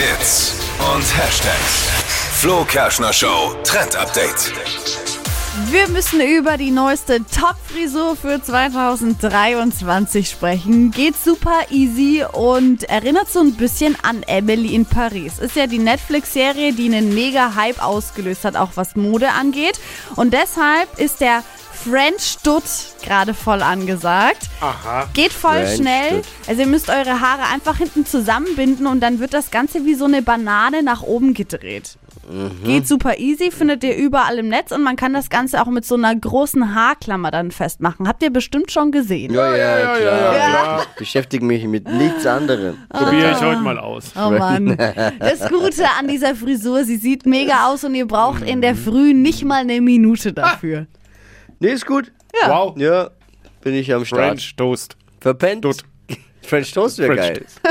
Hits und Hashtags. Flo Kerschner Show Trend Update. Wir müssen über die neueste Top-Frisur für 2023 sprechen. Geht super easy und erinnert so ein bisschen an Emily in Paris. Ist ja die Netflix-Serie, die einen mega Hype ausgelöst hat, auch was Mode angeht. Und deshalb ist der French Dutt gerade voll angesagt. Aha. Geht voll French schnell. Dutt. Also ihr müsst eure Haare einfach hinten zusammenbinden und dann wird das Ganze wie so eine Banane nach oben gedreht. Mhm. Geht super easy, findet ihr überall im Netz und man kann das Ganze auch mit so einer großen Haarklammer dann festmachen. Habt ihr bestimmt schon gesehen. Ja, ja, ja, klar. ja, ja, klar. Beschäftige mich mit nichts anderem. Probiere ich heute mal aus. Oh Mann. Das Gute an dieser Frisur, sie sieht mega aus und ihr braucht in der Früh nicht mal eine Minute dafür. Nee, ist gut. Wow. Ja, bin ich am Start. French Toast. Verpennt. French Toast wäre geil.